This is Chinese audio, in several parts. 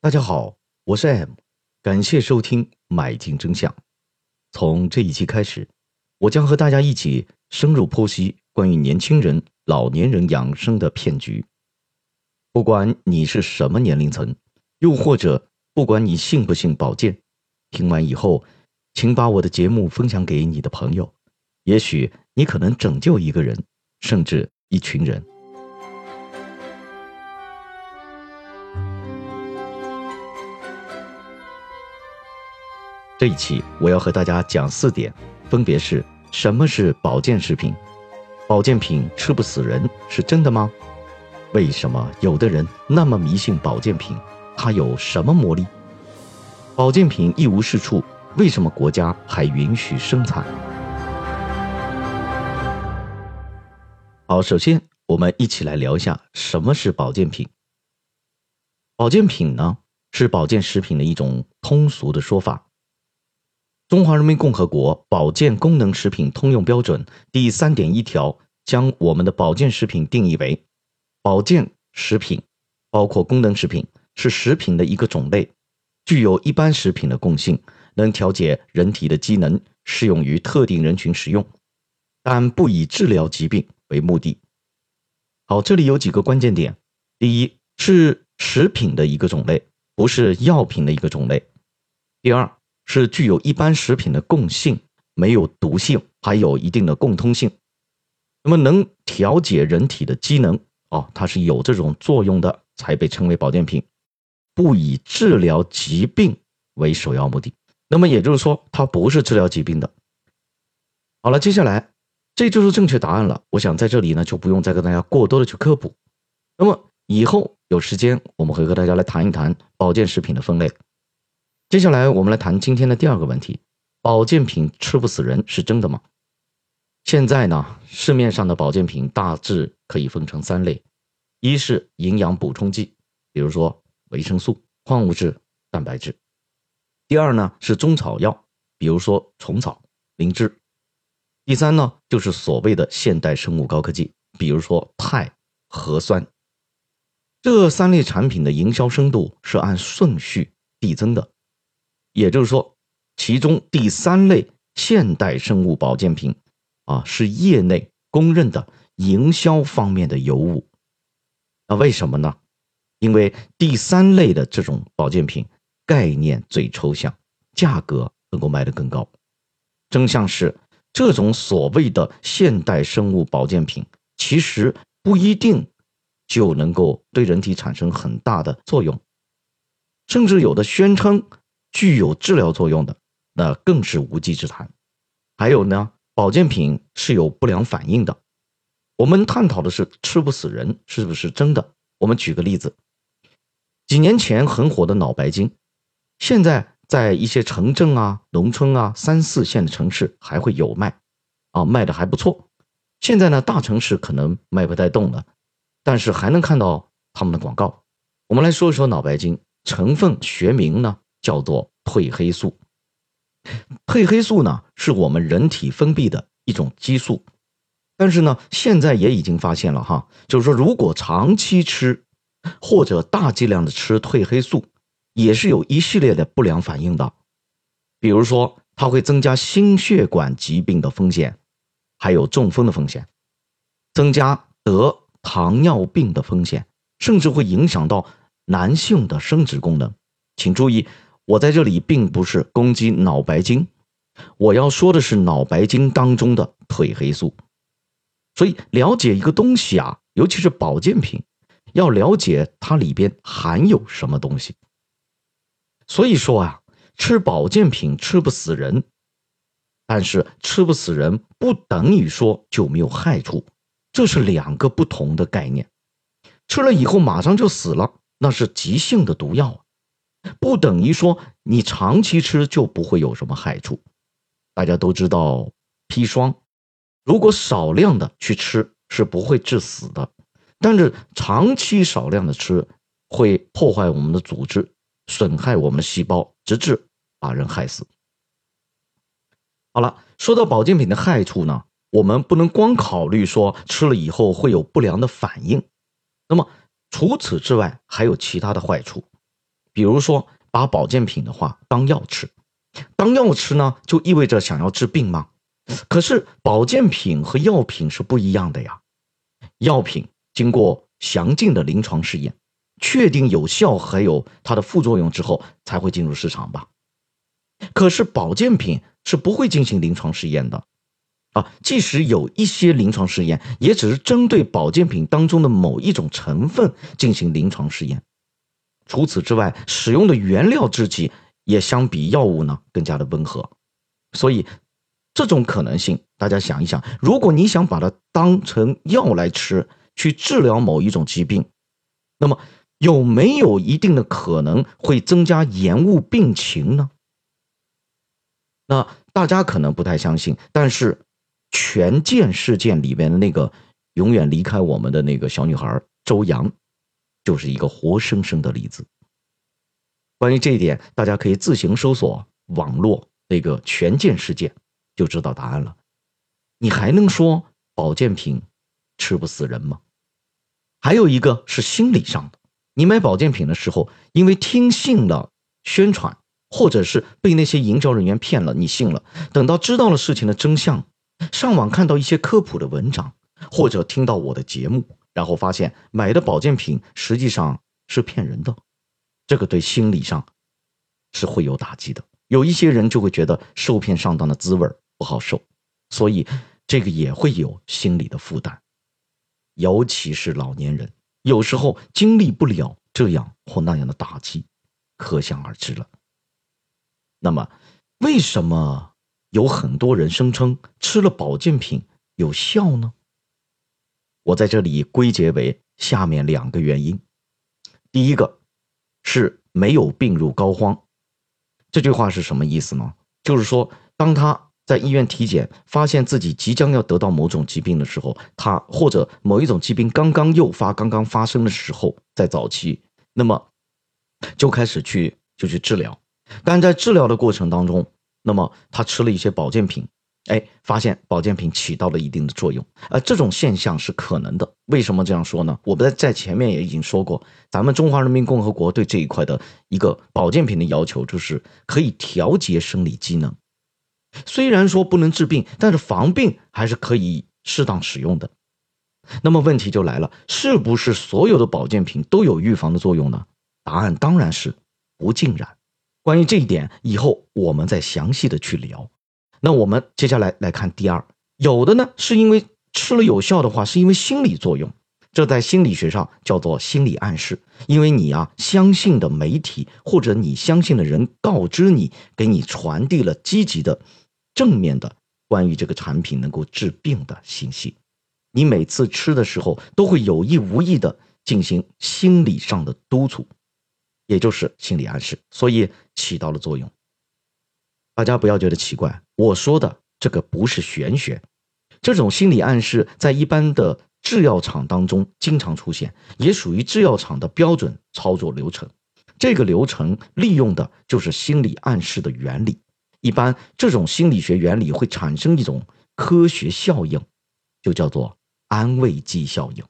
大家好，我是 M，感谢收听《买进真相》。从这一期开始，我将和大家一起深入剖析关于年轻人、老年人养生的骗局。不管你是什么年龄层，又或者不管你信不信保健，听完以后，请把我的节目分享给你的朋友，也许你可能拯救一个人，甚至一群人。这一期我要和大家讲四点，分别是：什么是保健食品？保健品吃不死人是真的吗？为什么有的人那么迷信保健品？它有什么魔力？保健品一无是处，为什么国家还允许生产？好，首先我们一起来聊一下什么是保健品。保健品呢，是保健食品的一种通俗的说法。中华人民共和国保健功能食品通用标准第三点一条将我们的保健食品定义为：保健食品包括功能食品，是食品的一个种类，具有一般食品的共性，能调节人体的机能，适用于特定人群使用，但不以治疗疾病为目的。好，这里有几个关键点：第一，是食品的一个种类，不是药品的一个种类；第二。是具有一般食品的共性，没有毒性，还有一定的共通性。那么能调节人体的机能哦，它是有这种作用的，才被称为保健品。不以治疗疾病为首要目的。那么也就是说，它不是治疗疾病的。好了，接下来这就是正确答案了。我想在这里呢，就不用再跟大家过多的去科普。那么以后有时间，我们会和大家来谈一谈保健食品的分类。接下来我们来谈今天的第二个问题：保健品吃不死人是真的吗？现在呢，市面上的保健品大致可以分成三类：一是营养补充剂，比如说维生素、矿物质、蛋白质；第二呢是中草药，比如说虫草、灵芝；第三呢就是所谓的现代生物高科技，比如说肽、核酸。这三类产品的营销深度是按顺序递增的。也就是说，其中第三类现代生物保健品，啊，是业内公认的营销方面的尤物。那为什么呢？因为第三类的这种保健品概念最抽象，价格能够卖得更高。真相是，这种所谓的现代生物保健品，其实不一定就能够对人体产生很大的作用，甚至有的宣称。具有治疗作用的，那更是无稽之谈。还有呢，保健品是有不良反应的。我们探讨的是吃不死人是不是真的？我们举个例子，几年前很火的脑白金，现在在一些城镇啊、农村啊、三四线的城市还会有卖，啊，卖的还不错。现在呢，大城市可能卖不太动了，但是还能看到他们的广告。我们来说一说脑白金成分学名呢？叫做褪黑素。褪黑素呢，是我们人体分泌的一种激素，但是呢，现在也已经发现了哈，就是说，如果长期吃或者大剂量的吃褪黑素，也是有一系列的不良反应的。比如说，它会增加心血管疾病的风险，还有中风的风险，增加得糖尿病的风险，甚至会影响到男性的生殖功能。请注意。我在这里并不是攻击脑白金，我要说的是脑白金当中的褪黑素。所以了解一个东西啊，尤其是保健品，要了解它里边含有什么东西。所以说啊，吃保健品吃不死人，但是吃不死人不等于说就没有害处，这是两个不同的概念。吃了以后马上就死了，那是急性的毒药。不等于说你长期吃就不会有什么害处。大家都知道砒霜，如果少量的去吃是不会致死的，但是长期少量的吃会破坏我们的组织，损害我们的细胞，直至把人害死。好了，说到保健品的害处呢，我们不能光考虑说吃了以后会有不良的反应，那么除此之外还有其他的坏处。比如说把保健品的话当药吃，当药吃呢，就意味着想要治病吗？可是保健品和药品是不一样的呀。药品经过详尽的临床试验，确定有效还有它的副作用之后，才会进入市场吧。可是保健品是不会进行临床试验的，啊，即使有一些临床试验，也只是针对保健品当中的某一种成分进行临床试验。除此之外，使用的原料制剂也相比药物呢更加的温和，所以。这种可能性，大家想一想，如果你想把它当成药来吃，去治疗某一种疾病，那么有没有一定的可能会增加延误病情呢？那大家可能不太相信，但是权健事件里边的那个永远离开我们的那个小女孩周洋，就是一个活生生的例子。关于这一点，大家可以自行搜索网络那个权健事件。就知道答案了，你还能说保健品吃不死人吗？还有一个是心理上的，你买保健品的时候，因为听信了宣传，或者是被那些营销人员骗了，你信了，等到知道了事情的真相，上网看到一些科普的文章，或者听到我的节目，然后发现买的保健品实际上是骗人的，这个对心理上是会有打击的。有一些人就会觉得受骗上当的滋味不好受，所以这个也会有心理的负担，尤其是老年人，有时候经历不了这样或那样的打击，可想而知了。那么，为什么有很多人声称吃了保健品有效呢？我在这里归结为下面两个原因：第一个是没有病入膏肓，这句话是什么意思呢？就是说，当他。在医院体检，发现自己即将要得到某种疾病的时候，他或者某一种疾病刚刚诱发、刚刚发生的时候，在早期，那么就开始去就去治疗。但在治疗的过程当中，那么他吃了一些保健品，哎，发现保健品起到了一定的作用。呃，这种现象是可能的。为什么这样说呢？我们在在前面也已经说过，咱们中华人民共和国对这一块的一个保健品的要求，就是可以调节生理机能。虽然说不能治病，但是防病还是可以适当使用的。那么问题就来了，是不是所有的保健品都有预防的作用呢？答案当然是不尽然。关于这一点，以后我们再详细的去聊。那我们接下来来看第二，有的呢是因为吃了有效的话，是因为心理作用，这在心理学上叫做心理暗示。因为你啊相信的媒体或者你相信的人告知你，给你传递了积极的。正面的关于这个产品能够治病的信息，你每次吃的时候都会有意无意的进行心理上的督促，也就是心理暗示，所以起到了作用。大家不要觉得奇怪，我说的这个不是玄学，这种心理暗示在一般的制药厂当中经常出现，也属于制药厂的标准操作流程。这个流程利用的就是心理暗示的原理。一般这种心理学原理会产生一种科学效应，就叫做安慰剂效应。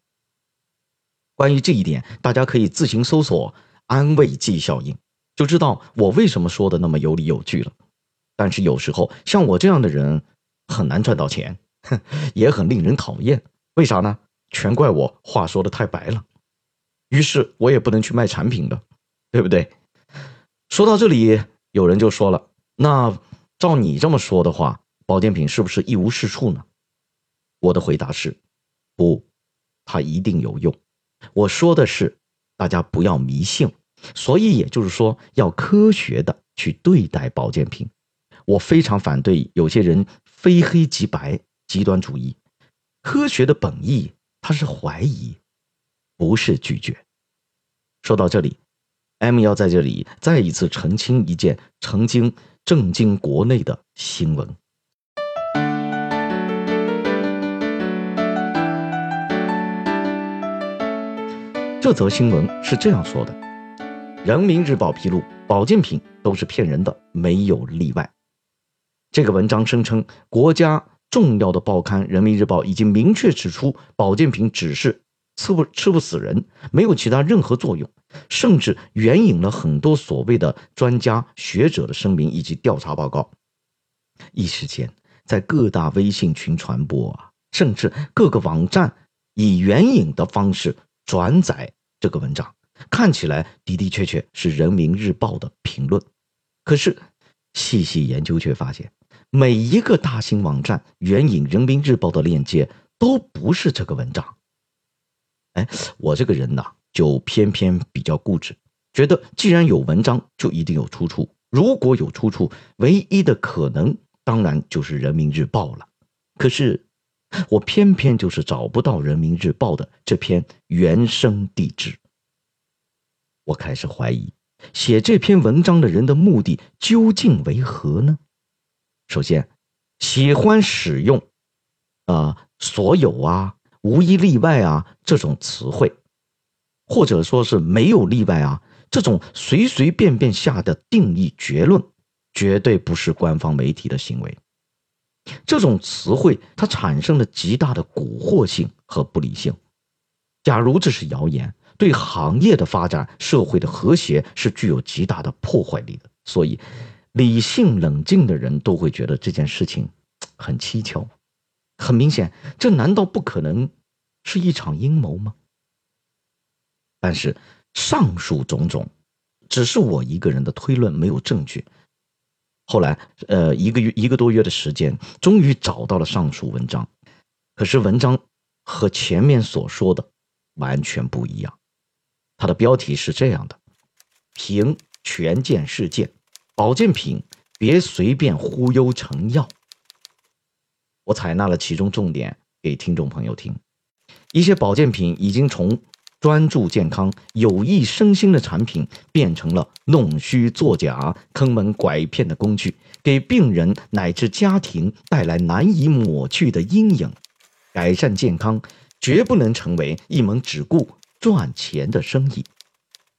关于这一点，大家可以自行搜索“安慰剂效应”，就知道我为什么说的那么有理有据了。但是有时候像我这样的人很难赚到钱，哼，也很令人讨厌。为啥呢？全怪我话说的太白了，于是我也不能去卖产品的，对不对？说到这里，有人就说了。那照你这么说的话，保健品是不是一无是处呢？我的回答是，不，它一定有用。我说的是，大家不要迷信，所以也就是说，要科学的去对待保健品。我非常反对有些人非黑即白、极端主义。科学的本意，它是怀疑，不是拒绝。说到这里，M 要在这里再一次澄清一件曾经。震惊国内的新闻。这则新闻是这样说的：《人民日报》披露，保健品都是骗人的，没有例外。这个文章声称，国家重要的报刊《人民日报》已经明确指出，保健品只是吃不吃不死人，没有其他任何作用，甚至援引了很多所谓的专家学者的声明以及调查报告。一时间，在各大微信群传播啊，甚至各个网站以援引的方式转载这个文章，看起来的的确确是人民日报的评论。可是细细研究却发现，每一个大型网站援引人民日报的链接都不是这个文章。哎，我这个人呢，就偏偏比较固执，觉得既然有文章，就一定有出处。如果有出处，唯一的可能当然就是人民日报了。可是我偏偏就是找不到人民日报的这篇原生地址。我开始怀疑，写这篇文章的人的目的究竟为何呢？首先，喜欢使用“啊所有啊”。无一例外啊，这种词汇，或者说是没有例外啊，这种随随便便下的定义结论，绝对不是官方媒体的行为。这种词汇它产生了极大的蛊惑性和不理性。假如这是谣言，对行业的发展、社会的和谐是具有极大的破坏力的。所以，理性冷静的人都会觉得这件事情很蹊跷。很明显，这难道不可能是一场阴谋吗？但是上述种种，只是我一个人的推论，没有证据。后来，呃，一个月一个多月的时间，终于找到了上述文章。可是文章和前面所说的完全不一样。它的标题是这样的：“评权健事件，保健品别随便忽悠成药。”我采纳了其中重点给听众朋友听，一些保健品已经从专注健康、有益身心的产品，变成了弄虚作假、坑蒙拐骗的工具，给病人乃至家庭带来难以抹去的阴影。改善健康绝不能成为一门只顾赚钱的生意。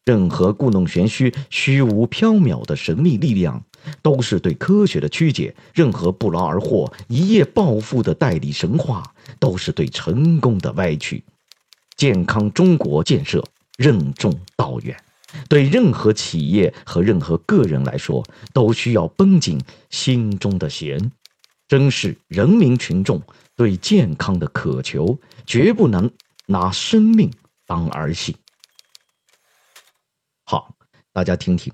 任何故弄玄虚、虚无缥缈的神秘力量。都是对科学的曲解，任何不劳而获、一夜暴富的代理神话，都是对成功的歪曲。健康中国建设任重道远，对任何企业和任何个人来说，都需要绷紧心中的弦，珍视人民群众对健康的渴求，绝不能拿生命当儿戏。大家听听，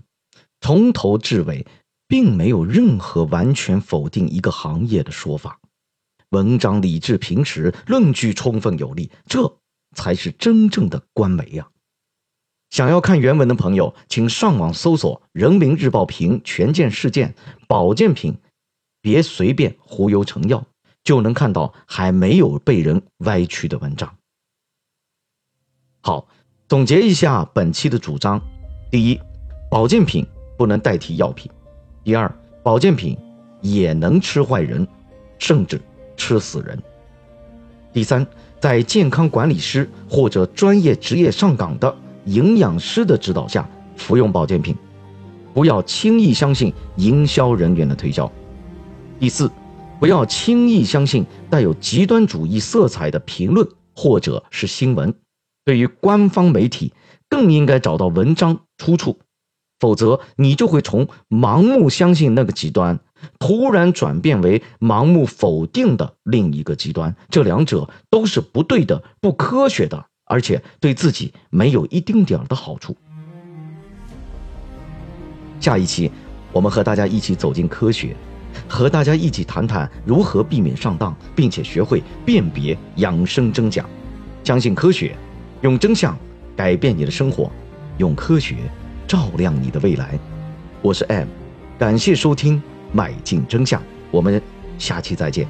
从头至尾。并没有任何完全否定一个行业的说法，文章理智平实，论据充分有力，这才是真正的官媒呀！想要看原文的朋友，请上网搜索《人民日报》评权健事件保健品，别随便忽悠成药，就能看到还没有被人歪曲的文章。好，总结一下本期的主张：第一，保健品不能代替药品。第二，保健品也能吃坏人，甚至吃死人。第三，在健康管理师或者专业职业上岗的营养师的指导下服用保健品，不要轻易相信营销人员的推销。第四，不要轻易相信带有极端主义色彩的评论或者是新闻。对于官方媒体，更应该找到文章出处。否则，你就会从盲目相信那个极端，突然转变为盲目否定的另一个极端。这两者都是不对的、不科学的，而且对自己没有一丁点儿的好处。下一期，我们和大家一起走进科学，和大家一起谈谈如何避免上当，并且学会辨别养生真假。相信科学，用真相改变你的生活，用科学。照亮你的未来，我是 M，感谢收听《迈进真相》，我们下期再见。